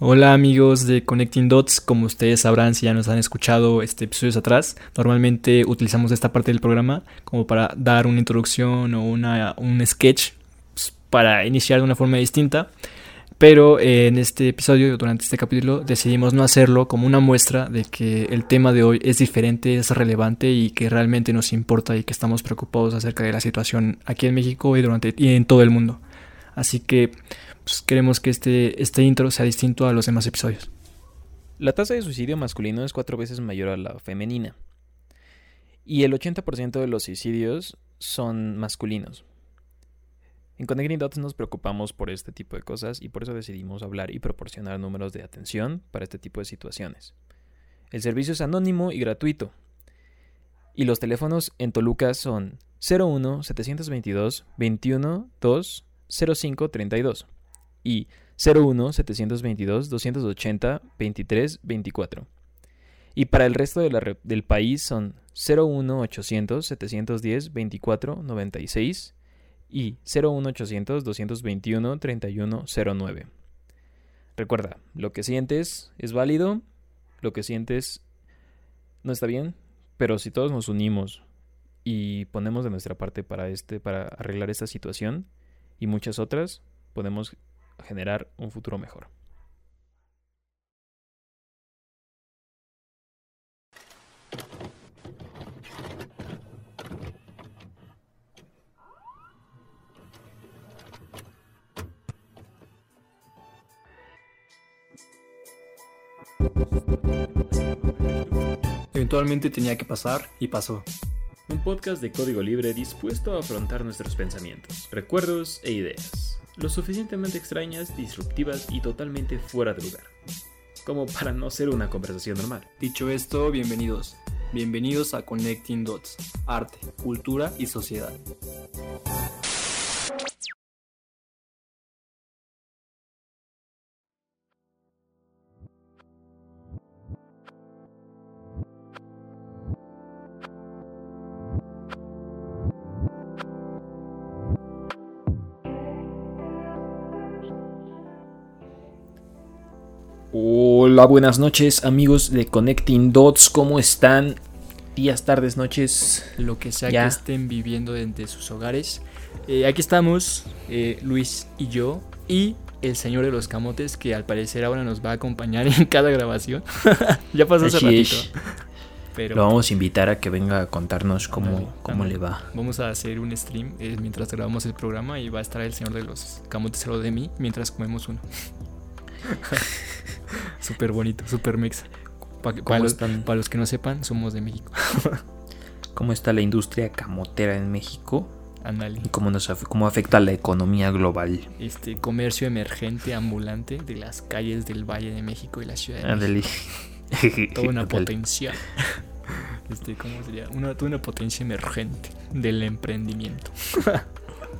Hola amigos de Connecting Dots, como ustedes sabrán si ya nos han escuchado este episodios atrás, normalmente utilizamos esta parte del programa como para dar una introducción o una, un sketch pues, para iniciar de una forma distinta, pero eh, en este episodio, durante este capítulo, decidimos no hacerlo como una muestra de que el tema de hoy es diferente, es relevante y que realmente nos importa y que estamos preocupados acerca de la situación aquí en México y, durante, y en todo el mundo. Así que pues, queremos que este, este intro sea distinto a los demás episodios. La tasa de suicidio masculino es cuatro veces mayor a la femenina. Y el 80% de los suicidios son masculinos. En Connecting Dots nos preocupamos por este tipo de cosas y por eso decidimos hablar y proporcionar números de atención para este tipo de situaciones. El servicio es anónimo y gratuito. Y los teléfonos en Toluca son 01 722 21 2 05 32 y 01 722 280 23 24. Y para el resto del país son 01 800 710 24 96 y 01 800 221 31 09. Recuerda, lo que sientes es válido, lo que sientes no está bien, pero si todos nos unimos y ponemos de nuestra parte para este para arreglar esta situación y muchas otras, podemos generar un futuro mejor. Eventualmente tenía que pasar y pasó. Un podcast de código libre dispuesto a afrontar nuestros pensamientos, recuerdos e ideas lo suficientemente extrañas, disruptivas y totalmente fuera de lugar, como para no ser una conversación normal. Dicho esto, bienvenidos. Bienvenidos a Connecting Dots, arte, cultura y sociedad. Hola, buenas noches amigos de Connecting Dots, ¿cómo están? Días, tardes, noches. Lo que sea que estén viviendo desde sus hogares. Eh, aquí estamos, eh, Luis y yo, y el señor de los camotes, que al parecer ahora nos va a acompañar en cada grabación. ya pasó hace ratito. Pero, Lo vamos a invitar a que venga a contarnos cómo, cómo le va. Vamos a hacer un stream eh, mientras grabamos el programa y va a estar el señor de los camotes de mí mientras comemos uno. súper bonito, súper mix. para, los, para los que no sepan, somos de México. ¿Cómo está la industria camotera en México? Andale. ¿Y cómo, nos, cómo afecta a la economía global? Este comercio emergente ambulante de las calles del Valle de México y la Ciudad de México. Toda una potencia. Este, ¿cómo sería? Una, toda una potencia emergente del emprendimiento.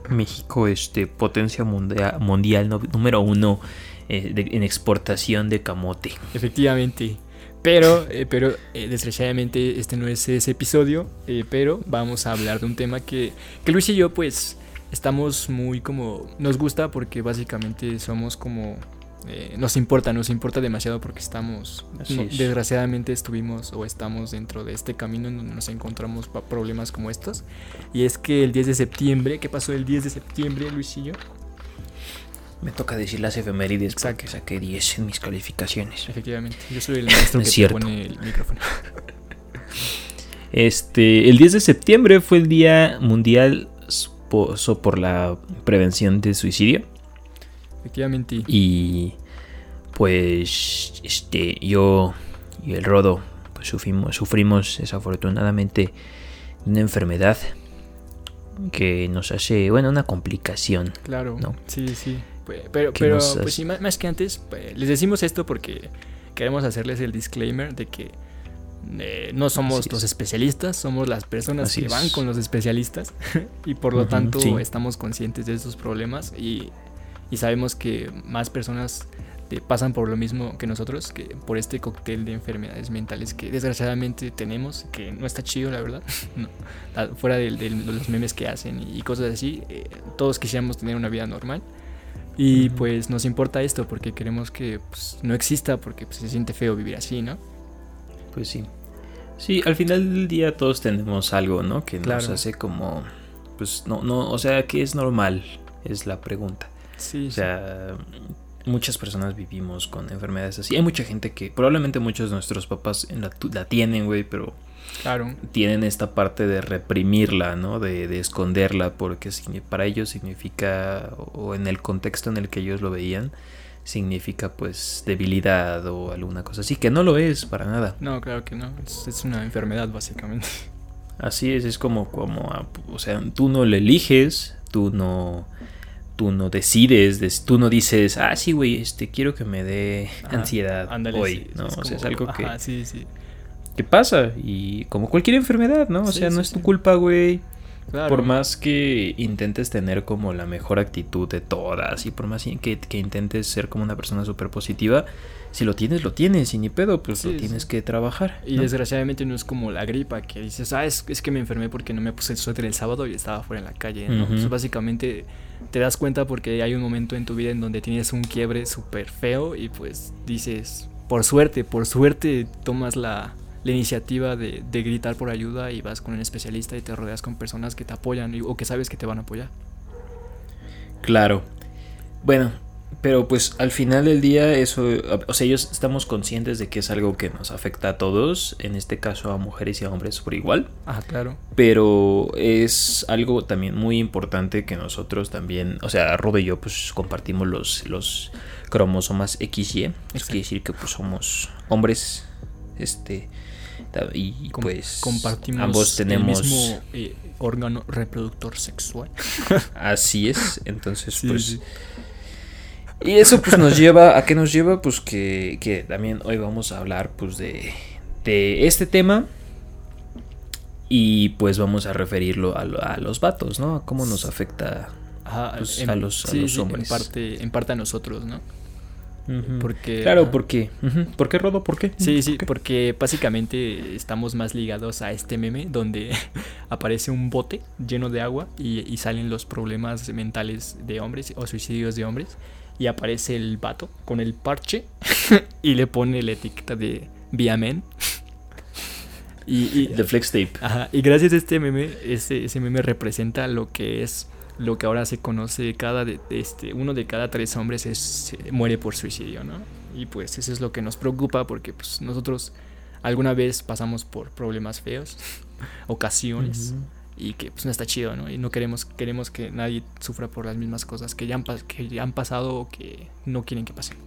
México, este, potencia mundial, mundial número uno eh, en exportación de camote. Efectivamente. Pero, eh, pero eh, desgraciadamente este no es ese episodio, pero vamos a hablar de un tema que, que Luis y yo pues estamos muy como... Nos gusta porque básicamente somos como nos importa, nos importa demasiado porque estamos, desgraciadamente estuvimos o estamos dentro de este camino en donde nos encontramos problemas como estos. Y es que el 10 de septiembre, ¿qué pasó el 10 de septiembre, Luis y yo? Me toca decir las efemérides que saqué 10 en mis calificaciones. Efectivamente, yo soy el maestro que te pone el micrófono. Este, el 10 de septiembre fue el Día Mundial por la Prevención de Suicidio. Efectivamente. Y pues este yo y el Rodo pues sufrimos, sufrimos desafortunadamente una enfermedad que nos hace, bueno, una complicación. Claro, ¿no? sí, sí. Pues, pero, pero pues sí, más, que antes, pues, les decimos esto porque queremos hacerles el disclaimer de que eh, no somos los especialistas, somos las personas que van con los especialistas y por lo tanto estamos conscientes de estos problemas y, y sabemos que más personas pasan por lo mismo que nosotros, que por este cóctel de enfermedades mentales que desgraciadamente tenemos, que no está chido, la verdad. Fuera de, los memes que hacen y cosas así, eh, todos quisiéramos tener una vida normal Y pues nos importa esto porque queremos que pues, no exista porque pues, se siente feo vivir así, ¿no? Pues sí. Sí, al final del día todos tenemos algo, ¿no? Que nos hace como... Pues no, no, o sea, que es normal, es la pregunta. Sí. O sea, muchas personas vivimos con enfermedades así. Hay mucha gente que probablemente muchos de nuestros papás la, la tienen, güey, pero claro. tienen esta parte de reprimirla, ¿no? De, de, esconderla, porque para ellos significa, o en el contexto en el que ellos lo veían, significa pues debilidad o alguna cosa así, que no lo es para nada. No, claro que no, es, es una enfermedad básicamente. Así es, es como, como, o sea, tú no le eliges, tú no tú no decides, tú no dices, ah, sí, güey, este, quiero que me dé ansiedad hoy, ¿no? o sea, es algo que, sí, sí. Que pasa y como cualquier enfermedad, ¿no? O sea, no es tu culpa, güey. Por más que intentes tener como la mejor actitud de todas y por más que, que intentes ser como una persona súper positiva, si lo tienes, lo tienes y ni pedo, pues lo tienes que trabajar. Y desgraciadamente no es como la gripa que dices, ah, es, es, que me enfermé porque no me puse el suéter el sábado y estaba fuera en la calle, ¿no? Pues básicamente te das cuenta porque hay un momento en tu vida en donde tienes un quiebre súper feo y pues dices, por suerte, por suerte tomas la, la iniciativa de, de, gritar por ayuda y vas con un especialista y te rodeas con personas que te apoyan o que sabes que te van a apoyar. Claro. Bueno, pero pues al final del día eso, o sea, ellos estamos conscientes de que es algo que nos afecta a todos, en este caso a mujeres y a hombres por igual. Ah, claro. Pero es algo también muy importante que nosotros también, o sea, Rob y yo pues compartimos los, los cromosomas XY. Eso quiere decir que pues somos hombres, este, y pues compartimos ambos tenemos el mismo eh, órgano reproductor sexual. Así es, entonces pues... Y eso pues nos lleva, ¿a qué nos lleva? Pues que, que también hoy vamos a hablar pues de, de este tema y pues vamos a referirlo a, a los vatos, ¿no? A cómo nos afecta pues, a los, a los hombres. En parte, en parte a nosotros, ¿no? Porque, claro, ¿por qué? ¿Por qué, Rodo? ¿Por qué? Sí, sí, porque básicamente estamos más ligados a este meme donde aparece un bote lleno de agua y, y, salen los problemas mentales de hombres o suicidios de hombres y aparece el vato con el parche y le pone la etiqueta de Viamen. y, y The Flex Tape. Ajá, y gracias a este meme, ese, ese meme representa lo que es lo que ahora se conoce cada de, este uno de cada tres hombres es muere por suicidio no y pues eso es lo que nos preocupa porque pues nosotros alguna vez pasamos por problemas feos ocasiones y que pues no está chido, ¿no? Y no queremos, queremos que nadie sufra por las mismas cosas que ya han, que ya han pasado o que no quieren que pasen.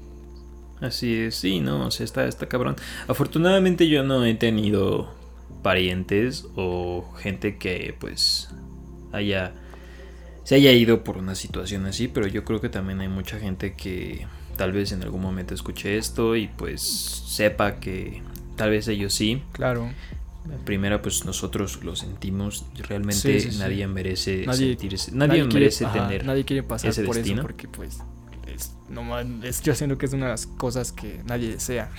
Así es, sí, no, o sea, está, está cabrón. Afortunadamente yo no he tenido parientes o gente que pues haya se haya ido por una situación así, pero yo creo que también hay mucha gente que tal vez en algún momento escuche esto y pues sepa que tal vez ellos sí. Claro. Primera, pues nosotros lo sentimos. Realmente nadie merece nadie, sentirse, nadie, merece tener. nadie quiere pasar por eso porque, pues, es, no, es, yo siento que es una de las cosas que nadie desea.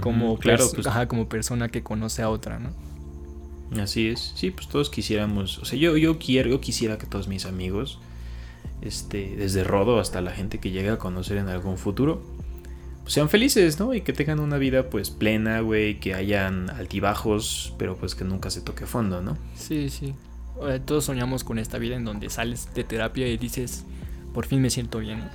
como, claro, pues, como persona que conoce a otra, ¿no? Así es. Sí, pues todos quisiéramos. O sea, yo, yo quiero, yo quisiera que todos mis amigos, este, desde Rodo hasta la gente que llega a conocer en algún futuro, pues, sean felices, ¿no? Y que tengan una vida pues plena, güey, que hayan altibajos, pero pues que nunca se toque fondo, ¿no? Sí, sí. Todos soñamos con esta vida en donde sales de terapia y dices, por fin me siento bien.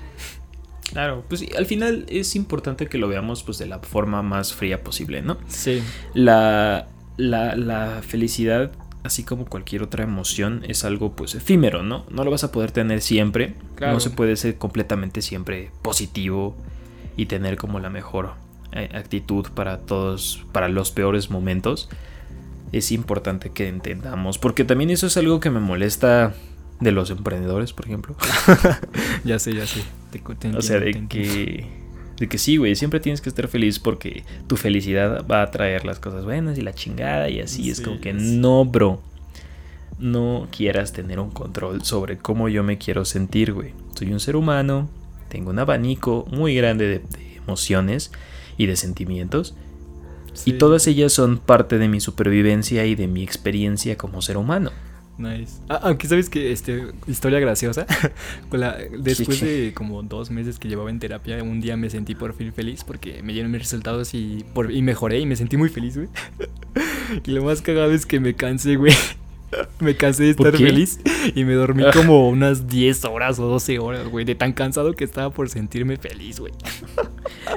Claro, pues al final es importante que lo veamos pues de la forma más fría posible, ¿no? Sí. La, la, la felicidad, así como cualquier otra emoción, es algo pues efímero, ¿no? No lo vas a poder tener siempre. Claro. No se puede ser completamente siempre positivo y tener como la mejor eh, actitud para todos, para los peores momentos, es importante que entendamos, porque también eso es algo que me molesta de los emprendedores, por ejemplo. ya sé, ya sé. o sea, de que de que sí, güey, siempre tienes que estar feliz porque tu felicidad va a traer las cosas buenas y la chingada y así es como que no, bro. No quieras tener un control sobre cómo yo me quiero sentir, güey. Soy un ser humano, tengo un abanico muy grande de, emociones y de sentimientos. Y todas ellas son parte de mi supervivencia y de mi experiencia como ser humano. Nice. Ah, aunque sabes que, este, historia graciosa. después de como dos meses que llevaba en terapia, un día me sentí por fin feliz porque me dieron mis resultados y, por, y mejoré y me sentí muy feliz, güey. y lo más cagado es que me cansé, güey. Me cansé de estar feliz y me dormí como unas 10 horas o 12 horas, güey, de tan cansado que estaba por sentirme feliz, güey.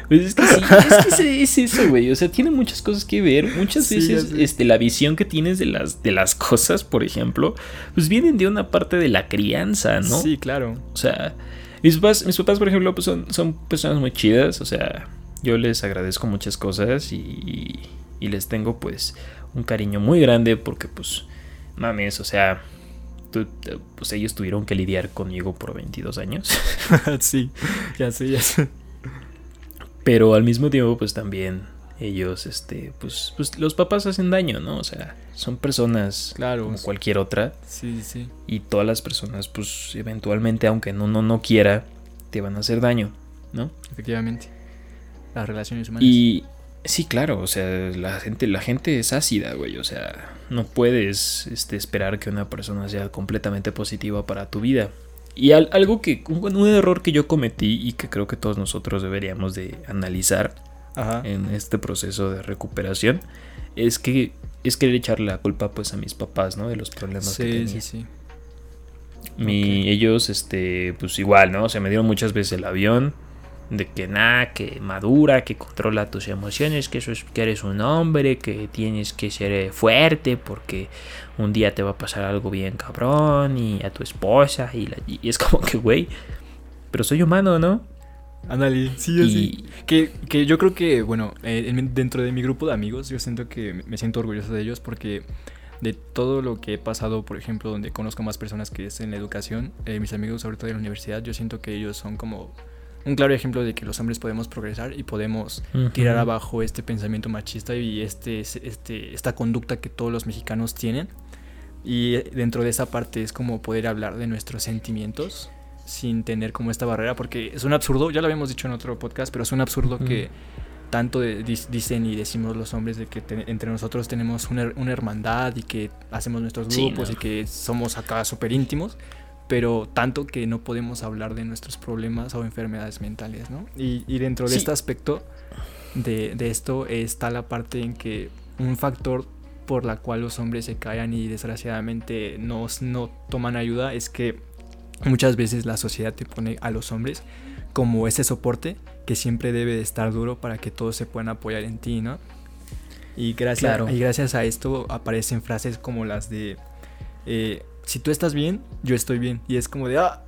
Pues es que sí, es que es eso, güey, o sea, tiene muchas cosas que ver. Muchas veces este la visión que tienes de las de las cosas, por ejemplo, pues vienen de una parte de la crianza, ¿no? Sí, claro. O sea, mis papás, mis papás por ejemplo, pues son, son personas muy chidas, o sea, yo les agradezco muchas cosas y, y les tengo pues un cariño muy grande porque pues mames, o sea, pues ellos tuvieron que lidiar conmigo por 22 años. sí, ya sé, ya sé. Pero al mismo tiempo, pues también ellos, este, pues, pues los papás hacen daño, ¿no? O sea, son personas claro, como cualquier otra. Sí, sí. Y todas las personas, pues, eventualmente, aunque uno no quiera, te van a hacer daño, ¿no? Efectivamente. Las relaciones humanas. Y sí, claro, o sea, la gente, la gente es ácida, güey. O sea, no puedes este, esperar que una persona sea completamente positiva para tu vida. Y algo que, un, error que yo cometí y que creo que todos nosotros deberíamos de analizar en este proceso de recuperación es que es querer echarle la culpa pues a mis papás, ¿no? De los problemas que tenía. Sí, sí, Mi, Ellos, este, pues igual, ¿no? O sea, me dieron muchas veces el avión, de que nada, que madura, que controla tus emociones, que eso es que eres un hombre, que tienes que ser eh, fuerte porque un día te va a pasar algo bien cabrón y a tu esposa y, y es como que, güey, pero soy humano, ¿no? Ándale, sí, sí. Que, que, yo creo que, bueno, eh, dentro de mi grupo de amigos, yo siento que me siento orgulloso de ellos porque de todo lo que he pasado, por ejemplo, donde conozco más personas que es en la educación, eh, mis amigos, sobre todo de la universidad, yo siento que ellos son como un claro ejemplo de que los hombres podemos progresar y podemos tirar abajo este pensamiento machista y este, este, esta conducta que todos los mexicanos tienen. Y dentro de esa parte es como poder hablar de nuestros sentimientos sin tener como esta barrera, porque es un absurdo, ya lo habíamos dicho en otro podcast, pero es un absurdo que tanto dicen y decimos los hombres de que entre nosotros tenemos una, hermandad y que hacemos nuestros grupos y que somos acá súper íntimos pero tanto que no podemos hablar de nuestros problemas o enfermedades mentales, ¿no? Y, dentro de este aspecto de, esto está la parte en que un factor por la cual los hombres se callan y desgraciadamente no, no toman ayuda es que muchas veces la sociedad te pone a los hombres como ese soporte que siempre debe de estar duro para que todos se puedan apoyar en ti, ¿no? Y gracias, y gracias a esto aparecen frases como las de eh, si tú estás bien, yo estoy bien. Y es como de, ah,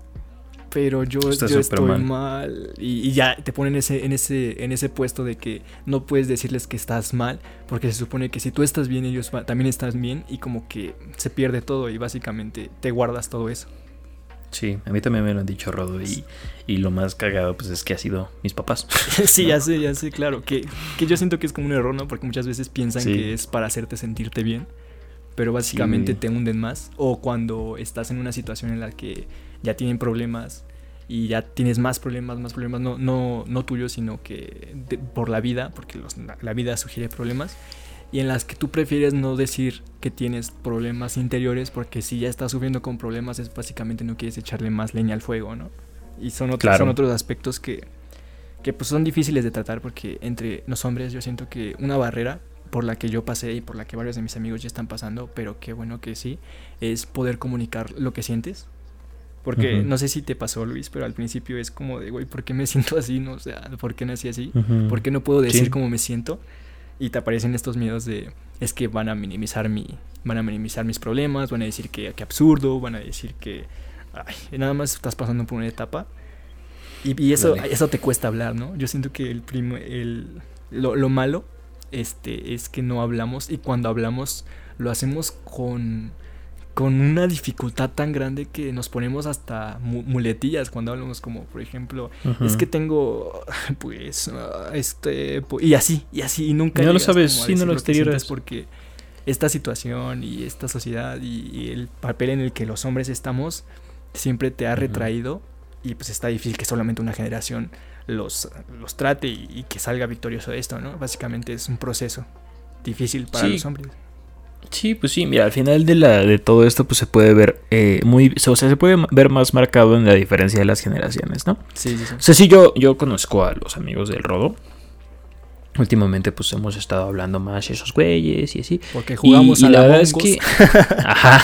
pero yo, yo estoy mal. Y, ya te ponen ese, en, ese, en ese puesto de que no puedes decirles que estás mal, porque se supone que si tú estás bien, ellos también están bien, y como que se pierde todo y básicamente te guardas todo eso. Sí, a mí también me lo han dicho Rodo y, y lo más cagado pues es que ha sido mis papás. sí, ya sé, ya sé, claro, que, que, yo siento que es como un error, ¿no? Porque muchas veces piensan que es para hacerte sentirte bien pero básicamente te hunden más. O cuando estás en una situación en la que ya tienen problemas y ya tienes más problemas, más problemas, no, no, no tuyos, sino que por la vida, porque la, vida sugiere problemas, y en las que tú prefieres no decir que tienes problemas interiores, porque si ya estás sufriendo con problemas, es básicamente no quieres echarle más leña al fuego, ¿no? Y son otros, son otros aspectos que, que pues son difíciles de tratar, porque entre los hombres yo siento que una barrera por la que yo pasé y por la que varios de mis amigos ya están pasando, pero qué bueno que sí, es poder comunicar lo que sientes. Porque no sé si te pasó, Luis, pero al principio es como de, güey, ¿por qué me siento así? No, o sea, ¿por qué nací así? ¿Por qué no puedo decir cómo me siento? Y te aparecen estos miedos de, es que van a minimizar mi, van a minimizar mis problemas, van a decir que, que absurdo, van a decir que, ay, nada más estás pasando por una etapa. Y, eso, eso te cuesta hablar, ¿no? Yo siento que el, primo, el lo, lo malo este, es que no hablamos y cuando hablamos lo hacemos con, con una dificultad tan grande que nos ponemos hasta muletillas cuando hablamos como por ejemplo es que tengo pues ah, este y así y así y nunca no lo sabes sí no lo exteriores porque esta situación y esta sociedad y, el papel en el que los hombres estamos siempre te ha retraído y pues está difícil que solamente una generación los, los trate y, que salga victorioso de esto, ¿no? Básicamente es un proceso difícil para los hombres. Sí, pues sí, mira, al final de, la, de todo esto pues se puede ver eh, muy, o sea, se puede ver más marcado en la diferencia de las generaciones, ¿no? Sí, sí, sí. O sea, sí, yo, yo conozco a los amigos del Rodo. Últimamente pues hemos estado hablando más esos güeyes y así. Porque jugamos y, a y la la verdad es que... Ajá.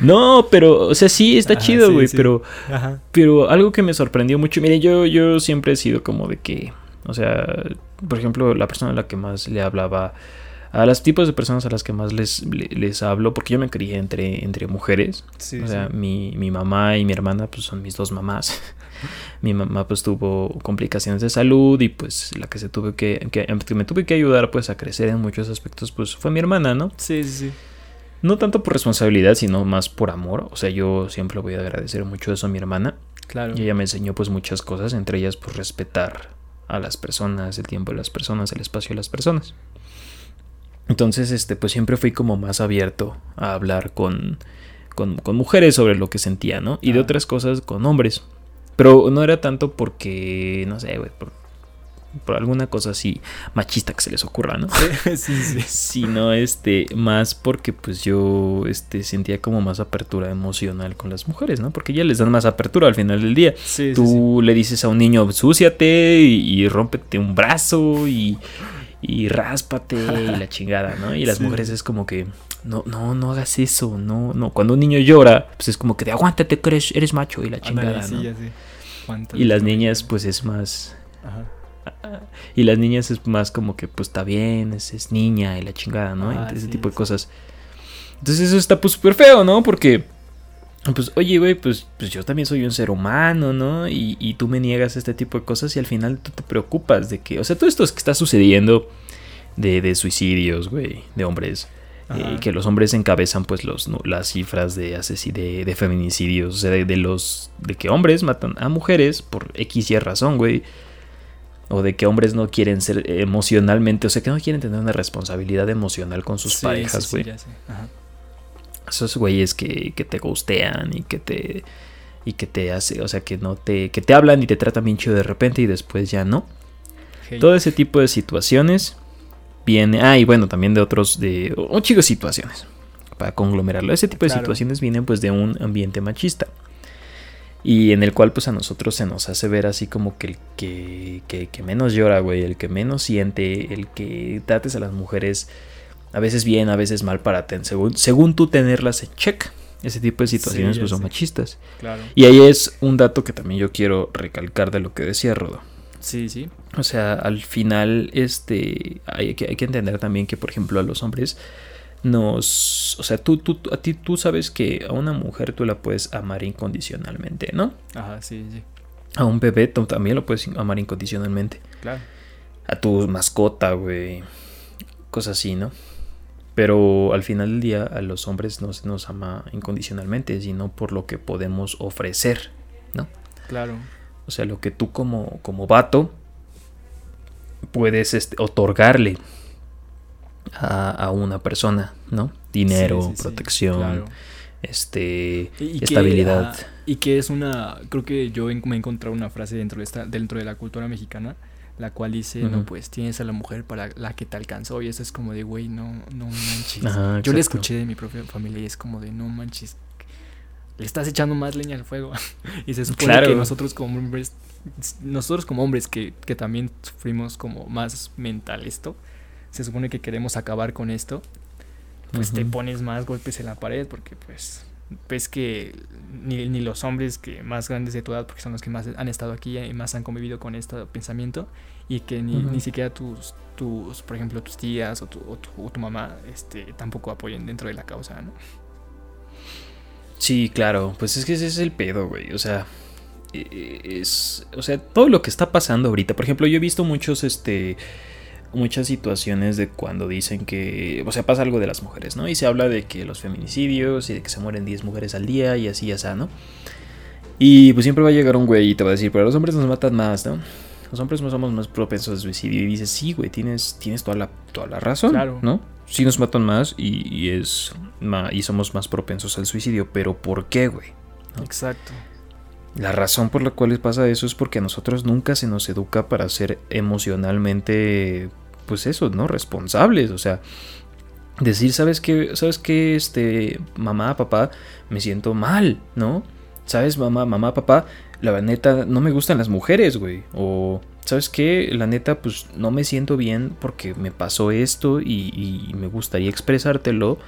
No, pero, o sea, sí, está Ajá, chido, güey, sí. pero... Ajá. Pero algo que me sorprendió mucho, mire, yo, yo siempre he sido como de que, o sea, por ejemplo, la persona a la que más le hablaba, a los tipos de personas a las que más les, le- les, hablo, porque yo me crié entre, entre mujeres, Sí, o sea, mi, mi mamá y mi hermana pues son mis dos mamás. mi mamá pues tuvo complicaciones de salud y pues la que se tuve que, que, que me tuve que ayudar pues a crecer en muchos aspectos pues fue mi hermana, ¿no? Sí, sí, sí. No tanto por responsabilidad, sino más por amor. O sea, yo siempre voy a agradecer mucho eso a mi hermana. Claro. Y ella me enseñó pues muchas cosas, entre ellas pues respetar a las personas, el tiempo de las personas, el espacio de las personas. Entonces, este, pues siempre fui como más abierto a hablar con, con, con mujeres sobre lo que sentía, ¿no? Y de Ah. otras cosas con hombres. Pero no era tanto porque, no sé, güey, por, por alguna cosa así machista que se les ocurra, ¿no? Sí, sí, sí. sino este más porque pues yo este sentía como más apertura emocional con las mujeres, ¿no? Porque ya les dan más apertura al final del día. Sí, sí, Tú le dices a un niño, súciate y, y rómpete un brazo y, y ráspate y la chingada, ¿no? Y las Sí. mujeres es como que, no, no, no hagas eso, no, no. Cuando un niño llora, pues es como que de aguántate que eres, eres macho y la sí. Chingada, sí, ¿no? ya sé. ¿Cuántas Y las niñas, pues es más. Ajá. Y las niñas es más como que, pues está bien, es, es niña y la chingada, ¿no? Ah, ese sí, tipo de sí. cosas. Entonces eso está pues súper feo, ¿no? Porque, pues, oye, güey, pues, pues yo también soy un ser humano, ¿no? Y, y tú me niegas este tipo de cosas y al final tú te preocupas de que, o sea, todo esto es que está sucediendo de, de suicidios, güey, de hombres. Eh, que los hombres encabezan pues los, no, las cifras de, de, de feminicidios, o sea, de, de los de que hombres matan a mujeres por X y razón, güey. O de que hombres no quieren ser emocionalmente, o sea, que no quieren tener una responsabilidad emocional con sus Sí, parejas, sí, sí, güey. Esos güeyes que, que te gustean y que te y que te hace, o sea, que no te que te hablan y te tratan bien chido de repente y después ya no. Hey. Todo ese tipo de situaciones viene, ah, y bueno, también de otros de un chico de situaciones para conglomerarlo. Ese tipo de Claro. situaciones vienen pues de un ambiente machista. Y en el cual pues a nosotros se nos hace ver así como que el que, que, que menos llora, güey, el que menos siente, el que trates a las mujeres a veces bien, a veces mal para ten, según, según tú tenerlas en check. Ese tipo de situaciones pues son machistas. Claro. Y ahí es un dato que también yo quiero recalcar de lo que decía Rodo. Sí, sí. O sea, al final, este, hay que, hay que entender también que, por ejemplo, a los hombres nos, o sea, tú, tú, a ti, tú sabes que a una mujer tú la puedes amar incondicionalmente, ¿no? Ajá, sí, sí. A un bebé tú también lo puedes amar incondicionalmente. Claro. A tu mascota, güey, cosas así, ¿no? Pero al final del día a los hombres no se nos ama incondicionalmente, sino por lo que podemos ofrecer, ¿no? Claro. O sea, lo que tú como, como vato puedes este, otorgarle a, a una persona, ¿no? Dinero, Sí, sí, sí, protección, claro. este, Y- y que, estabilidad. ah, y que es una, creo que yo en- me he encontrado una frase dentro de esta, dentro de la cultura mexicana, la cual dice, no, pues tienes a la mujer para la que te alcanzó y eso es como de, güey, no, no manches. Ajá, yo le escuché de mi propia familia y es como de, no manches, le estás echando más leña al fuego. y se supone Claro. que nosotros como hombres, nosotros como hombres que, que también sufrimos como más mental esto, se supone que queremos acabar con esto, pues te pones más golpes en la pared porque pues ves que ni, ni los hombres que más grandes de tu edad, porque son los que más han estado aquí y más han convivido con este pensamiento, y que ni, ni siquiera tus, tus, por ejemplo, tus tías o tu, o tu, o tu mamá este, tampoco apoyen dentro de la causa, ¿no? Sí, claro, pues es que ese es el pedo, güey. O sea, eh, es, o sea, todo lo que está pasando ahorita. Por ejemplo, yo he visto muchos, este, muchas situaciones de cuando dicen que, o sea, pasa algo de las mujeres, ¿no? Y se habla de que los feminicidios y de que se mueren 10 mujeres al día y así, así, ¿no? Y pues siempre va a llegar un güey y te va a decir, pero los hombres nos matan más, ¿no? Los hombres no somos más propensos al suicidio. Y dices, sí, güey, tienes, tienes toda, la, toda la razón, Claro. ¿no? Sí nos matan más y, y es ma- y somos más propensos al suicidio, pero ¿por qué, güey? ¿no? Exacto. La razón por la cual pasa eso es porque a nosotros nunca se nos educa para ser emocionalmente, pues eso, ¿no? Responsables. O sea, decir, ¿sabes qué? ¿Sabes qué? Este, mamá, papá, me siento mal, ¿no? ¿Sabes, mamá, mamá, papá? La neta, no me gustan las mujeres, güey. O, ¿sabes qué? La neta, pues no me siento bien porque me pasó esto y, y me gustaría expresártelo,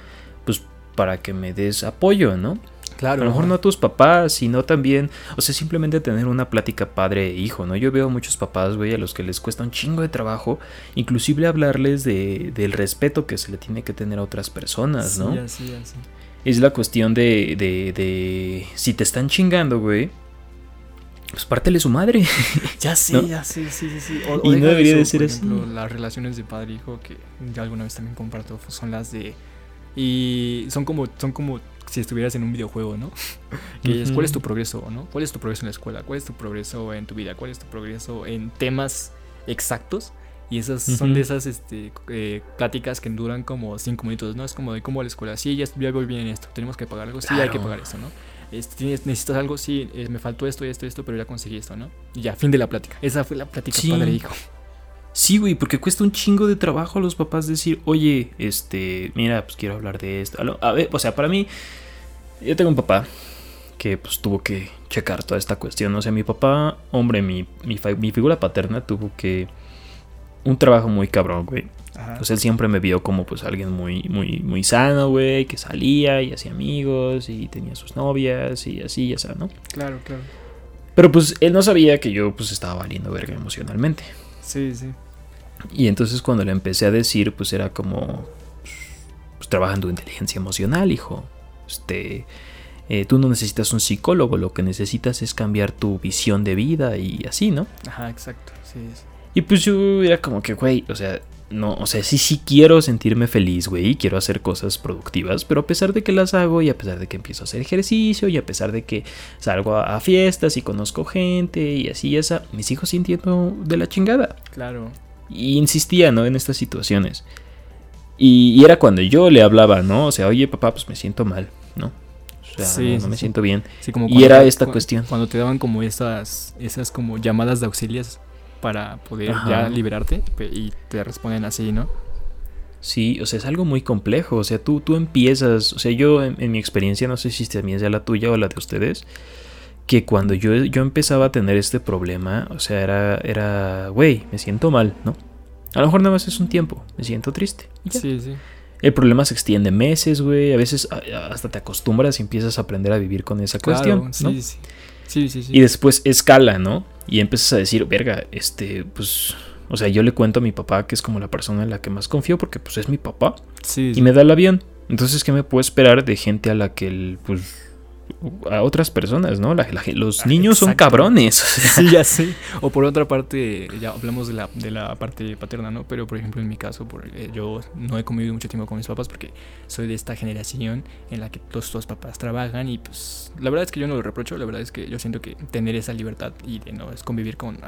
pues para que me des apoyo, ¿no? Claro. A lo mejor no a tus papás, sino también, o sea, simplemente tener una plática padre e hijo, ¿no? Yo veo muchos papás, güey, a los que les cuesta un chingo de trabajo, inclusive hablarles de, del respeto que se le tiene que tener a otras personas, ¿no? Sí, así, así. Es la cuestión de, de, de si te están chingando, güey, pues pártele su madre. Ya sí, ¿No? ya sí, sí, sí. sí. O, Y no debería de eso, ser por así. ejemplo, Las relaciones de padre e hijo que ya alguna vez también comparto son las de y son como son como si estuvieras en un videojuego, ¿no? Que es, ¿cuál es tu progreso, no? ¿Cuál es tu progreso en la escuela? ¿Cuál es tu progreso en tu vida? ¿Cuál es tu progreso en temas exactos? Y esas son de esas este, eh, pláticas que duran como cinco minutos, ¿no? Es como de cómo la escuela. Sí, ya, ya voy bien en esto. Tenemos que pagar algo. Sí, hay que pagar esto, ¿no? Este, ¿tienes- ¿Necesitas algo? Sí, eh, me faltó esto y esto y esto, pero ya conseguí esto, ¿no? Y ya, fin de la plática. Esa fue la plática Sí. padre hijo. Sí, güey, porque cuesta un chingo de trabajo a los papás decir, oye, este, mira, pues quiero hablar de esto. A ver, o sea, para mí, yo tengo un papá que pues tuvo que checar toda esta cuestión. O sea, mi papá, hombre, mi, mi figura paterna tuvo que... Un trabajo muy cabrón, güey. Ajá. Pues él siempre me vio como pues alguien muy, muy, muy sano, güey, que salía y hacía amigos y tenía sus novias y así, ya sabes, ¿no? claro, claro. Pero pues él no sabía que yo pues estaba valiendo verga emocionalmente. Sí, sí. Y entonces cuando le empecé a decir, pues era como, pues trabaja en tu inteligencia emocional, hijo. Este, eh, tú no necesitas un psicólogo, lo que necesitas es cambiar tu visión de vida y así, ¿no? Ajá, exacto. Sí, sí. Y pues yo era como que, güey, o sea, no, o sea, sí, sí quiero sentirme feliz, güey, y quiero hacer cosas productivas, pero a pesar de que las hago y a pesar de que empiezo a hacer ejercicio y a pesar de que salgo a, a fiestas y conozco gente y así y esa, mis hijos sintiendo de la chingada. Claro. Y insistía, ¿no? En estas situaciones. Y, y era cuando yo le hablaba, ¿no? O sea, oye, papá, pues me siento mal, ¿no? O sea, Sí, no, no sí, me sí. siento bien. Sí, como Y era esta cu- cuestión. Cuando te daban como esas, esas como llamadas de auxilias para poder Ajá. ya liberarte y te responden así, ¿no? Sí, o sea, es algo muy complejo. O sea, tú, tú empiezas, o sea, yo en, en mi experiencia, no sé si también sea la tuya o la de ustedes, que cuando yo, yo empezaba a tener este problema, o sea, era, era, güey, me siento mal, ¿no? A lo mejor nada más es un tiempo, me siento triste. ya. Sí, sí. El problema se extiende meses, güey. A veces hasta te acostumbras y empiezas a aprender a vivir con esa cuestión, sí, ¿no? sí. Sí, sí, sí. Y después escala, ¿no? Y empiezas a decir, verga, este, pues, o sea, yo le cuento a mi papá que es como la persona en la que más confío porque pues es mi papá sí, y me da el avión. Entonces, ¿qué me puedo esperar de gente a la que, el, pues, a otras personas, ¿no? La- la- los Ah, niños son exacto. cabrones. o sea, Sí, ya sé. O por otra parte, ya hablamos de la, de la parte paterna, ¿no? Pero por ejemplo, en mi caso, por, eh, yo no he convivido mucho tiempo con mis papás porque soy de esta generación en la que los dos papás trabajan y pues la verdad es que yo no lo reprocho, la verdad es que yo siento que tener esa libertad y de no es convivir con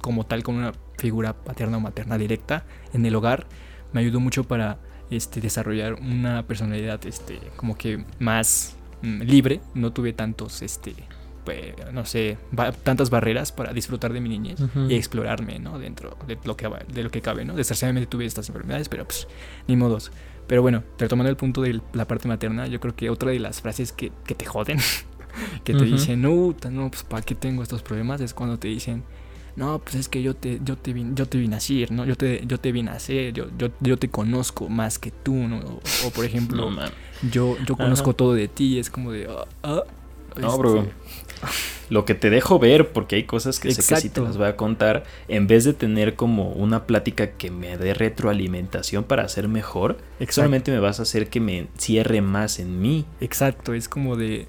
como tal con una figura paterna o materna directa en el hogar me ayudó mucho para este desarrollar una personalidad este como que más mm, libre, no tuve tantos este pues, no sé, ba- tantas barreras para disfrutar de mi niñez y explorarme, ¿no? Dentro de lo que, de lo que cabe, ¿no? Desgraciadamente tuve estas enfermedades, pero pues, ni modos. Pero bueno, retomando el punto de la parte materna, yo creo que otra de las frases que, que te joden, que te dicen, no, no, pues, ¿para qué tengo estos problemas? Es cuando te dicen, no, pues es que yo te, yo te, vi, yo te vi nacer, ¿no? Yo te, yo te vi nacer, yo, yo, yo te conozco más que tú, ¿no? O, o, por ejemplo, No, yo, yo Ajá. conozco todo de ti, es como de, ah, ah, No, este, bro. Lo que te dejo ver, porque hay cosas que sé que sí te las voy a contar, en vez de tener como una plática que me dé retroalimentación para hacer mejor, Exacto. solamente me vas a hacer que me encierre más en mí. Exacto, es como de.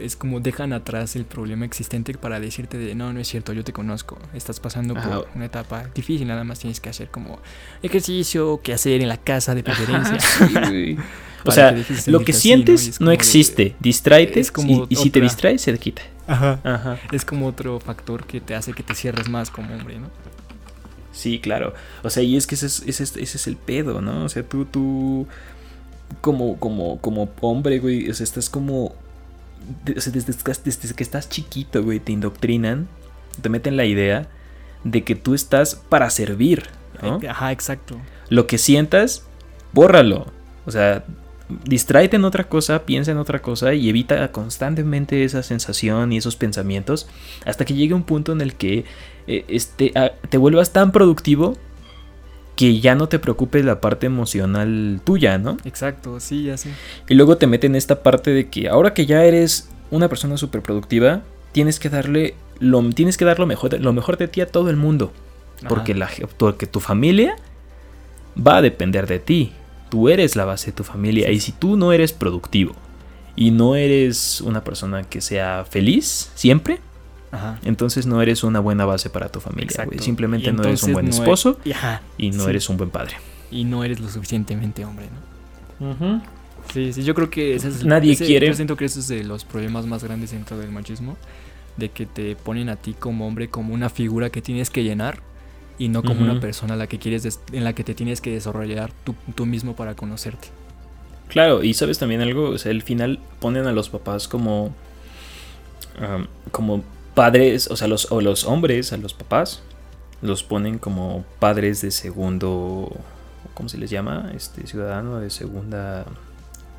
Es como dejan atrás el problema existente para decirte de no, no es cierto, yo te conozco. Estás pasando Ajá. por una etapa difícil, nada más tienes que hacer como ejercicio, que hacer en la casa de preferencia. Ajá, sí, güey. o sea, de lo que sientes no, de- existe. Distráete es como y, y si te distraes, se te quita. Ajá. Ajá. Es como otro factor que te hace que te cierres más como hombre, ¿no? Sí, claro. O sea, y es que ese es, ese es, ese es el pedo, ¿no? O sea, tú, tú, como, como, como hombre, güey, o sea, estás como, de- desde, desde que estás chiquito, güey, te indoctrinan, te meten la idea de que tú estás para servir, ¿no? Ajá, exacto. Lo que sientas, bórralo. O sea, distráete en otra cosa, piensa en otra cosa y evita constantemente esa sensación y esos pensamientos hasta que llegue un punto en el que eh, este, ah, te vuelvas tan productivo que ya no te preocupe la parte emocional tuya, ¿no? Exacto, sí, ya sé. Y luego te mete en esta parte de que ahora que ya eres una persona súper productiva, tienes que darle lo, tienes que dar lo mejor, lo mejor de ti a todo el mundo. Porque, la, porque tu familia va a depender de ti. Tú eres la base de tu familia. Y si tú no eres productivo y no eres una persona que sea feliz siempre, entonces no eres una buena base para tu familia. Simplemente no eres un buen esposo y no eres un buen padre. Y no eres lo suficientemente hombre, ¿no? Sí, sí, yo creo que ese es, nadie quiere. Yo siento que ese es de los problemas más grandes dentro del machismo, de que te ponen a ti como hombre como una figura que tienes que llenar y no como una persona la que quieres en la que te tienes que desarrollar tú, mismo para conocerte. Claro, y sabes también algo, o sea, al final ponen a los papás como como padres, o sea, los o los hombres a los papás los ponen como padres de segundo ¿cómo se les llama? Este ciudadano de segunda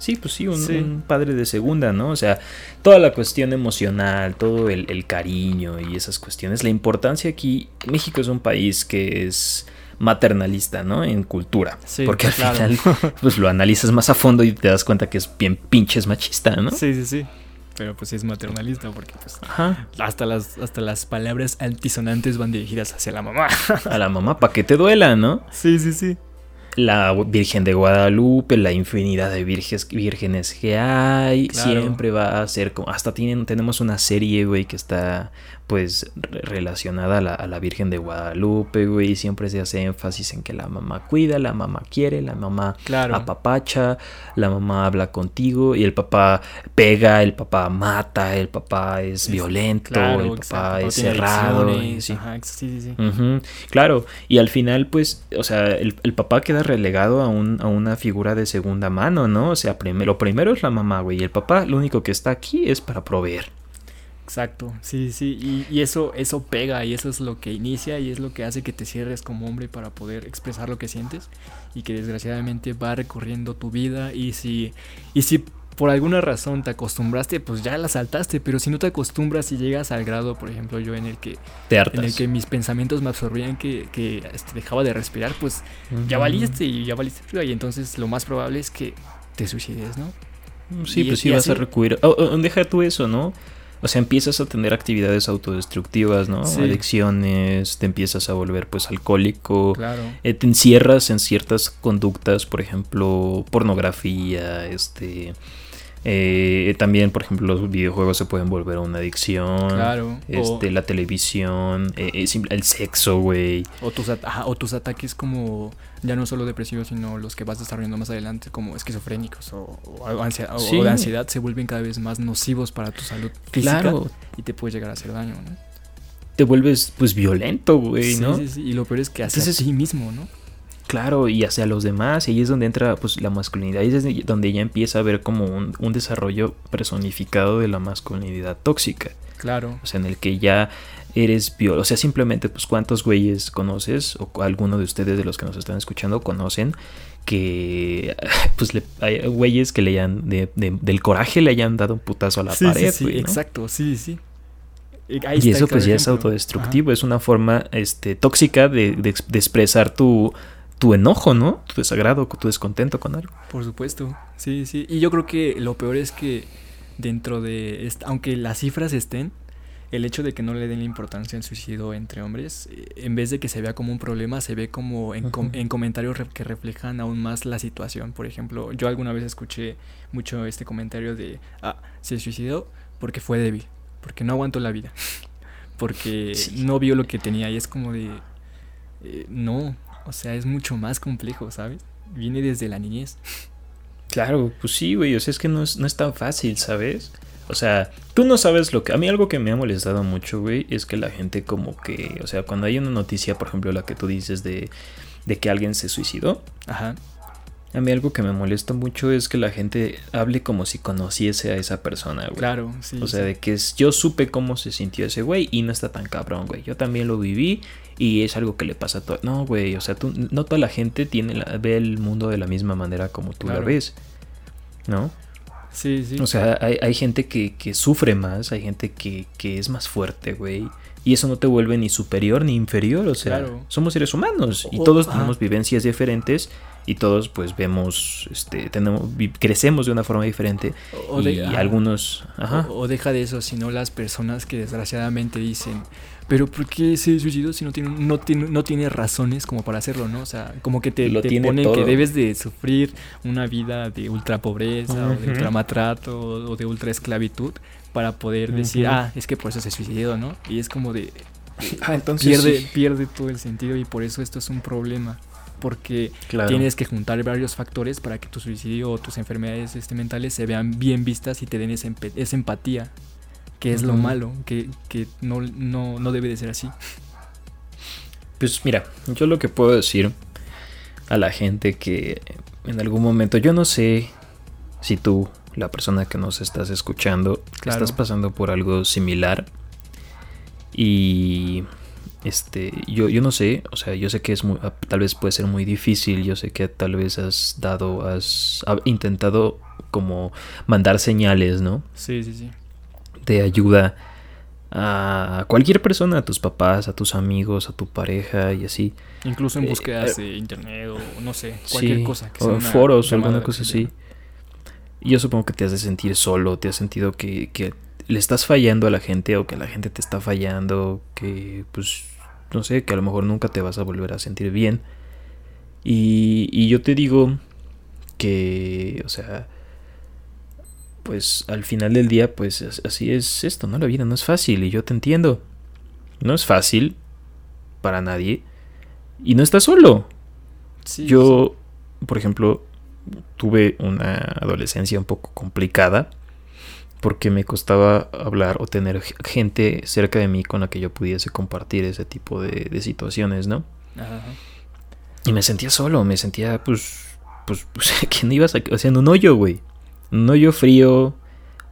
Sí, pues sí un, padre de segunda, ¿no? O sea, toda la cuestión emocional, todo el, cariño y esas cuestiones. La importancia aquí, México es un país que es maternalista, ¿no? En cultura. Sí, porque al final, pues lo analizas más a fondo y te das cuenta que es bien pinches machista, ¿no? Sí, sí, sí. Pero pues es maternalista porque pues hasta las hasta las palabras altisonantes van dirigidas hacia la mamá. A la mamá para que te duela, ¿no? Sí, sí, sí la Virgen de Guadalupe, la infinidad de virges, vírgenes que hay, siempre va a ser como, hasta tienen, tenemos una serie, güey, que está pues relacionada a la, Virgen de Guadalupe, güey, siempre se hace énfasis en que la mamá cuida, la mamá quiere, la mamá apapacha, la mamá habla contigo y el papá pega, el papá mata, el papá es, violento, el papá es cerrado. Claro, y al final pues, o sea, el, papá queda relegado a, un, a una figura de segunda mano, ¿no? O sea, lo primero es la mamá, güey, y el papá lo único que está aquí es para proveer. Exacto, sí, sí, y, eso, eso pega y eso es lo que inicia y es lo que hace que te cierres como hombre para poder expresar lo que sientes y que desgraciadamente va recorriendo tu vida y si, y si por alguna razón te acostumbraste, pues ya la saltaste, pero si no te acostumbras y llegas al grado, por ejemplo, yo en el que, en el que mis pensamientos me absorbían, que, que este, dejaba de respirar, pues ya valiste y ya valiste y entonces lo más probable es que te suicides, ¿no? Sí, pues sí vas a recurrir. Oh, oh, deja tú eso, ¿no? O sea, empiezas a tener actividades autodestructivas, ¿no? Adicciones, te empiezas a volver pues alcohólico, claro. Eh, te encierras en ciertas conductas, por ejemplo, pornografía, este eh, también, por ejemplo, los videojuegos se pueden volver una adicción. Claro. Este, La televisión, eh, eh, el sexo, güey. O tus, o tus ataques como, ya no solo depresivos, sino los que vas desarrollando más adelante, como esquizofrénicos o, de ansiedad, se vuelven cada vez más nocivos para tu salud física. Claro. Y te puede llegar a hacer daño, ¿no? Te vuelves, pues, violento, güey, ¿no? Sí, sí, Y lo peor es que haces a sí mismo, ¿no? Claro, y hacia los demás, y ahí es donde entra pues la masculinidad, ahí es donde ella empieza a ver como un, desarrollo personificado de la masculinidad tóxica. Claro. O sea, en el que ya eres viol, o sea, simplemente pues cuántos güeyes conoces, o alguno de ustedes de los que nos están escuchando conocen, que pues le, hay güeyes que le hayan, del coraje le hayan dado un putazo a la pared. Sí, sí, exacto, sí, sí. y eso pues ya es autodestructivo, es una forma este, tóxica de, de, expresar tu, tu enojo, ¿no? Tu desagrado, tu descontento con algo. Por supuesto, sí, sí. Y yo creo que lo peor es que dentro de, aunque las cifras estén, el hecho de que no le den la importancia al suicidio entre hombres, eh, en vez de que se vea como un problema, se ve como en, en comentarios que reflejan aún más la situación. Por ejemplo, yo alguna vez escuché mucho este comentario de, ah, se suicidó porque fue débil, porque no aguantó la vida, porque no vio lo que tenía y es como de, eh, no, o sea, es mucho más complejo, ¿sabes? Viene desde la niñez. Claro, pues sí, güey. O sea, es que no es, no es tan fácil, ¿sabes? O sea, tú no sabes lo que... A mí algo que me ha molestado mucho, güey, es que la gente como que... O sea, cuando hay una noticia, por ejemplo, la que tú dices de, de que alguien se suicidó. Ajá. A mí algo que me molesta mucho es que la gente hable como si conociese a esa persona, güey. Claro, sí. O sea, sí. de que es- yo supe cómo se sintió ese güey y no está tan cabrón, güey. Yo también lo viví y es algo que le pasa a todo. No, güey, o sea, tú, no toda la gente tiene la- ve el mundo de la misma manera como tú la Claro. ves, ¿no? Sí, sí. O sea, hay, hay gente que, que sufre más, hay gente que, que es más fuerte, güey. Y eso no te vuelve ni superior ni inferior, o sea, Claro. somos seres humanos y todos ajá. tenemos vivencias diferentes y todos pues vemos, este, tenemos, crecemos de una forma diferente O de- y algunos, ajá, O, o deja de eso, sino las personas que desgraciadamente dicen, pero ¿por qué se suicidó si no tiene, no tiene, no tiene razones como para hacerlo, ¿no? O sea, como que te, Lo te tiene ponen que debes de sufrir una vida de ultra pobreza o de ultra maltrato o de ultra esclavitud para poder decir, ah, es que por eso se suicidó, ¿no? Y es como de, Ah, entonces pierde, sí. pierde todo el sentido y por eso esto es un problema. Porque Claro. tienes que juntar varios factores para que tu suicidio o tus enfermedades este, mentales se vean bien vistas y te den esa, esa empatía, que es lo malo, que, que no, no, no debe de ser así. Pues mira, yo lo que puedo decir a la gente que en algún momento, yo no sé si tú, la persona que nos estás escuchando, Claro. estás pasando por algo similar. Y este, yo, yo no sé, o sea, yo sé que es muy, ah, tal vez puede ser muy difícil, yo sé que tal vez has dado, has ha- intentado como mandar señales, ¿no? Sí, sí, sí. De ayuda a cualquier persona, a tus papás, a tus amigos, a tu pareja y así. Incluso en Eh, búsquedas eh, de internet o no sé, cualquier Sí, cosa. Que o en foros o alguna cosa así. Y yo supongo que te has de sentir solo, te has sentido que, que le estás fallando a la gente o que la gente te está fallando, que pues no sé, que a lo mejor nunca te vas a volver a sentir bien. Y, y yo te digo que, o sea, pues al final del día, pues as- así es esto, ¿no? La vida no es fácil y yo te entiendo. No es fácil para nadie y no estás solo. Sí, Yo, por ejemplo, tuve una adolescencia un poco complicada porque me costaba hablar o tener gente cerca de mí con la que yo pudiese compartir ese tipo de, de situaciones, ¿no? Ajá. Y me sentía solo, me sentía pues, pues, pues que no ibas a, o sea, en un hoyo, güey. Un hoyo frío,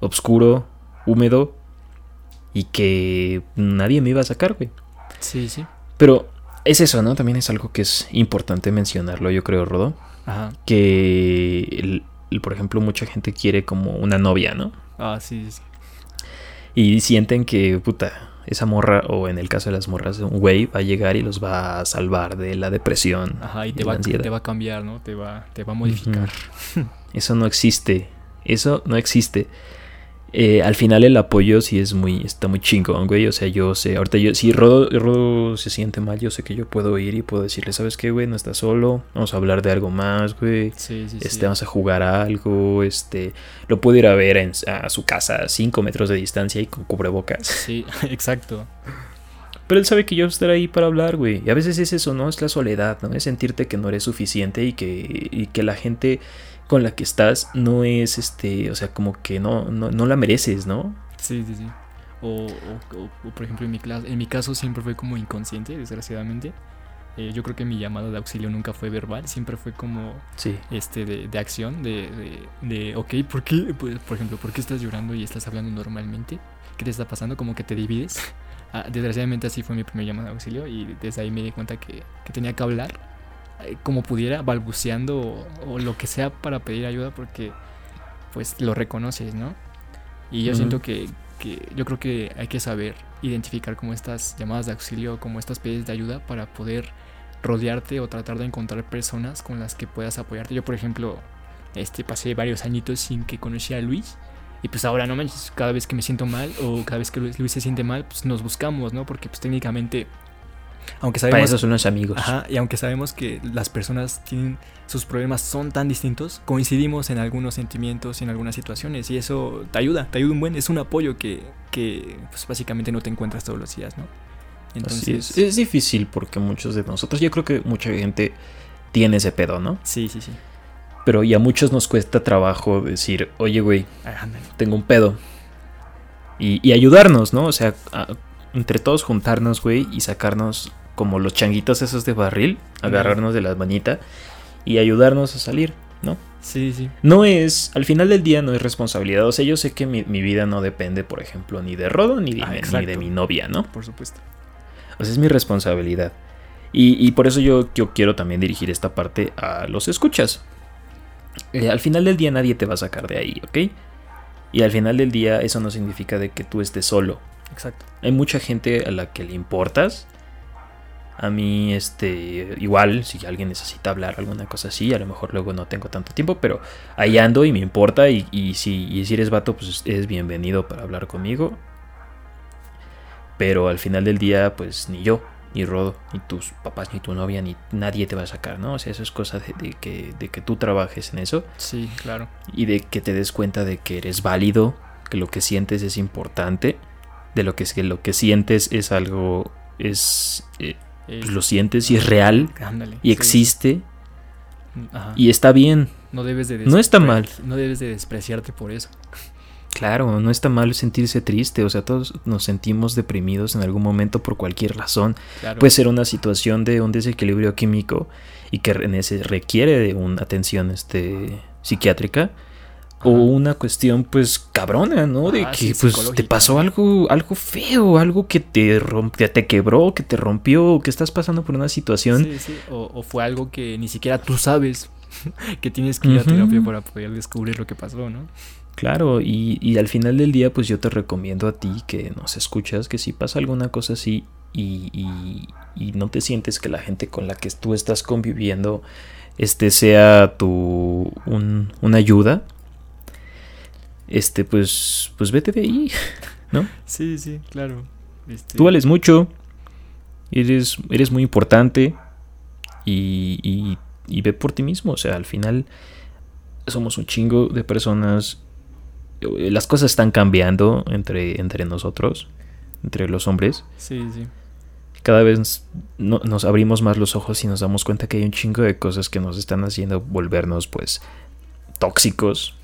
oscuro, húmedo y que nadie me iba a sacar, güey. Sí, sí. Pero es eso, ¿no? También es algo que es importante mencionarlo, yo creo, Rodo. Ajá. que, el- el, por ejemplo, mucha gente quiere como una novia, ¿no? Ah, sí, sí. Y sienten que, puta, esa morra, o en el caso de las morras, un güey va a llegar y los va a salvar de la depresión. Ajá, y va, te va a cambiar, ¿no? Te va, te va a modificar. Eso no existe. Eso no existe. Eh, al final el apoyo sí es muy, está muy chingón, güey. O sea, yo sé, ahorita yo, si Rodo, Rodo se siente mal, yo sé que yo puedo ir y puedo decirle, ¿sabes qué, güey? No estás solo. Vamos a hablar de algo más, güey. Sí, sí, sí. Este, vamos a jugar a algo, este, lo puedo ir a ver en, a su casa a 5 metros de distancia y con cubrebocas. Sí, exacto. Pero él sabe que yo estaré ahí para hablar, güey. Y a veces es eso, ¿no? Es la soledad, ¿no? Es sentirte que no eres suficiente y que, y que la gente con la que estás no es, este, o sea, como que no, no, no la mereces, ¿no? Sí, sí, sí. O, o- o- por ejemplo, en mi, clas- en mi caso siempre fue como inconsciente, desgraciadamente. Eh, yo creo que mi llamada de auxilio nunca fue verbal, siempre fue como Sí. este de, de acción, de, de, de, ok, ¿por qué? Pues, por ejemplo, ¿por qué estás llorando y estás hablando normalmente? ¿Qué te está pasando? Como que te divides. Ah, desgraciadamente así fue mi primer llamada de auxilio y desde ahí me di cuenta que, que tenía que hablar como pudiera, balbuceando o, o lo que sea para pedir ayuda porque pues lo reconoces, ¿no? Y yo Ujú. siento que, que yo creo que hay que saber identificar como estas llamadas de auxilio, como estas pedidos de ayuda para poder rodearte o tratar de encontrar personas con las que puedas apoyarte. Yo, por ejemplo, este pasé varios añitos sin que conocía a Luis. Y pues ahora no manches, cada vez que me siento mal o cada vez que Luis, Luis se siente mal, pues nos buscamos, ¿no? Porque pues técnicamente, aunque Para sabemos... eso son los amigos. Ajá, y aunque sabemos que las personas tienen sus problemas son tan distintos, coincidimos en algunos sentimientos y en algunas situaciones y eso te ayuda, te ayuda un buen, es un apoyo que, que pues básicamente no te encuentras todos los días, ¿no? Así es. Es difícil porque muchos de nosotros, yo creo que mucha gente tiene ese pedo, ¿no? sí, sí, sí. Pero y a muchos nos cuesta trabajo decir, oye, güey, tengo un pedo. Y, y ayudarnos, ¿no? O sea, a- entre todos juntarnos, güey, y sacarnos como los changuitos esos de barril, agarrarnos de la manita y ayudarnos a salir. ¿no? Sí, sí. No es, al final del día no es responsabilidad. O sea, yo sé que mi, mi vida no depende, por ejemplo, ni de Rodo ni de, Ah, ni exacto. de mi novia, ¿no? Por supuesto. O sea, es mi responsabilidad. Y, y por eso yo, yo quiero también dirigir esta parte a los escuchas. Eh, al final del día nadie te va a sacar de ahí, ¿ok? Y al final del día eso no significa de que tú estés solo. Exacto. Hay mucha gente a la que le importas. A mí, este, igual, si alguien necesita hablar alguna cosa así, a lo mejor luego no tengo tanto tiempo, pero ahí ando y me importa. Y, y si, y si eres vato, pues eres bienvenido para hablar conmigo. Pero al final del día, pues ni yo, ni Rodo, ni tus papás, ni tu novia, ni nadie te va a sacar, ¿no? O sea, eso es cosa de, de que, de que tú trabajes en eso Sí, claro. y de que te des cuenta de que eres válido, que lo que sientes es importante, de lo que, que lo que sientes es algo, es, eh, pues lo sientes y es real ándale. y sí. existe Ajá. y está bien. no debes de no está mal. No debes de despreciarte por eso. Claro, no está mal sentirse triste, o sea, todos nos sentimos deprimidos en algún momento por cualquier razón. Claro. Puede ser una situación de un desequilibrio químico y que en ese requiere de una atención este, psiquiátrica. O una cuestión, pues, cabrona, ¿no? De Ah, que, sí, pues, te pasó algo, algo feo, algo que te rompió, te quebró, que te rompió, que estás pasando por una situación. Sí, sí. O, o fue algo que ni siquiera tú sabes que tienes que ir a terapia para poder descubrir lo que pasó, ¿no? Claro, y, y al final del día, pues yo te recomiendo a ti que nos escuchas, que si pasa alguna cosa así y, y- y no te sientes que la gente con la que tú estás conviviendo este sea tu un- una ayuda, este pues pues vete de ahí, ¿no? Sí, sí, claro. Este, Tú vales mucho, eres, eres muy importante y, y- y ve por ti mismo. O sea, al final somos un chingo de personas. eh, Las cosas están cambiando entre, entre nosotros, entre los hombres. Sí, sí. Cada vez no- nos abrimos más los ojos y nos damos cuenta que hay un chingo de cosas que nos están haciendo volvernos, pues, tóxicos.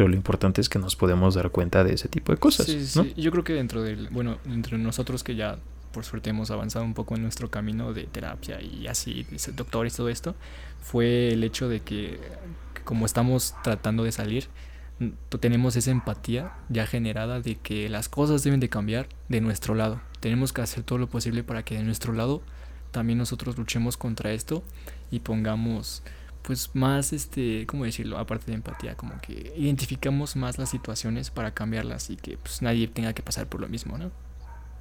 Pero lo importante es que nos podemos dar cuenta de ese tipo de cosas. Sí, sí, ¿no? sí. Yo creo que dentro del, bueno, entre nosotros que ya por suerte hemos avanzado un poco en nuestro camino de terapia y así, doctores, todo esto, fue el hecho de que, como estamos tratando de salir, n- tenemos esa empatía ya generada de que las cosas deben de cambiar de nuestro lado. Tenemos que hacer todo lo posible para que de nuestro lado también nosotros luchemos contra esto y pongamos pues más este, ¿cómo decirlo? Aparte de empatía, como que identificamos más las situaciones para cambiarlas y que pues nadie tenga que pasar por lo mismo, ¿no?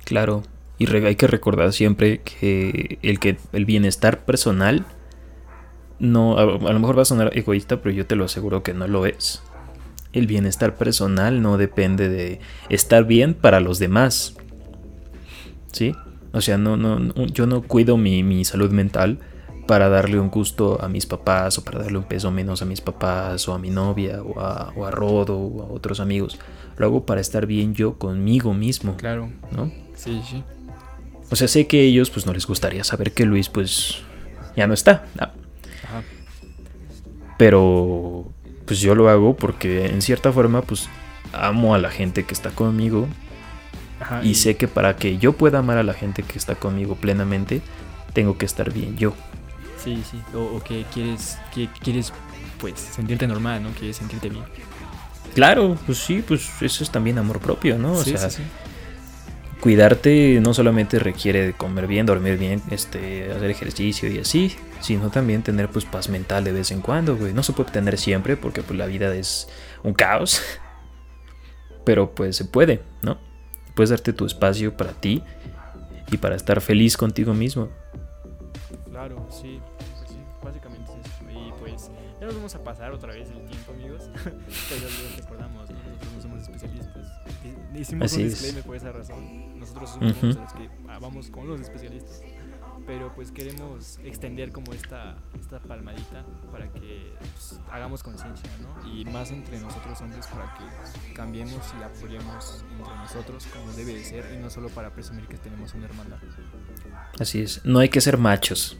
Claro, y hay que recordar siempre que el que el bienestar personal no a, a lo mejor va a sonar egoísta, pero yo te lo aseguro que no lo es. El bienestar personal no depende de estar bien para los demás. ¿Sí? O sea, no, no, no- yo no cuido mi, mi salud mental para darle un gusto a mis papás o para darle un peso menos a mis papás o a mi novia o a, o a Rodo o a otros amigos. Lo hago para estar bien yo conmigo mismo, Claro, ¿no? sí, sí. O sea, sé que a ellos pues no les gustaría saber que Luis pues ya no está. Ah, Ajá. Pero pues yo lo hago porque en cierta forma pues amo a la gente que está conmigo Ajá, y sé que para que yo pueda amar a la gente que está conmigo plenamente tengo que estar bien yo. Sí, sí. O, o que quieres, que quieres, pues, sentirte normal, ¿no? Quieres sentirte bien. Claro, pues sí, pues eso es también amor propio, ¿no? O sí, sea, sí, sí. cuidarte no solamente requiere de comer bien, dormir bien, este, hacer ejercicio y así, sino también tener pues paz mental de vez en cuando, güey. No se puede tener siempre porque pues la vida es un caos. Pero pues se puede, ¿no? Puedes darte tu espacio para ti y para estar feliz contigo mismo. Claro, sí. Nos vamos a pasar otra vez el tiempo, amigos. Pero les recordamos, ¿no? nosotros no somos especialistas. Hi- Hicimos Así un es. disclaimer por esa razón. Nosotros somos Ujú. los que ah, vamos con los especialistas. Pero pues queremos extender como esta, esta palmadita para que pues, hagamos conciencia, ¿no? Y más entre nosotros hombres para que cambiemos y apoyemos entre nosotros como debe de ser y no solo para presumir que tenemos una hermandad. Así es. No hay que ser machos,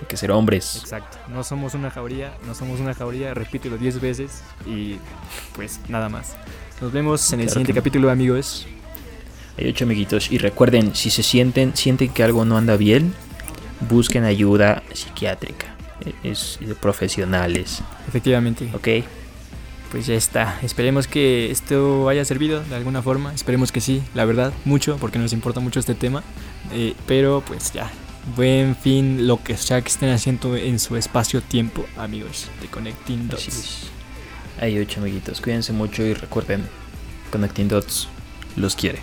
hay que ser hombres. Exacto. No somos una jauría, no somos una jauría, repítelo 10 veces y pues nada más. Nos vemos en el Claro siguiente que capítulo, amigos. Hay ocho amiguitos. Y recuerden, si se sienten, sienten que algo no anda bien, busquen ayuda psiquiátrica. es de profesionales. Efectivamente. Ok. Pues ya está. Esperemos que esto haya servido de alguna forma. Esperemos que sí, la verdad, mucho, porque nos importa mucho este tema. Eh, pero pues ya. Buen fin, lo que sea que estén haciendo en su espacio-tiempo, amigos de Connecting Dots. Hay ocho amiguitos. Cuídense mucho y recuerden, Connecting Dots los quiere.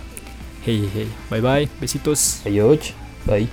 Hey, hey. Bye bye. Besitos. Hay ocho. Bye.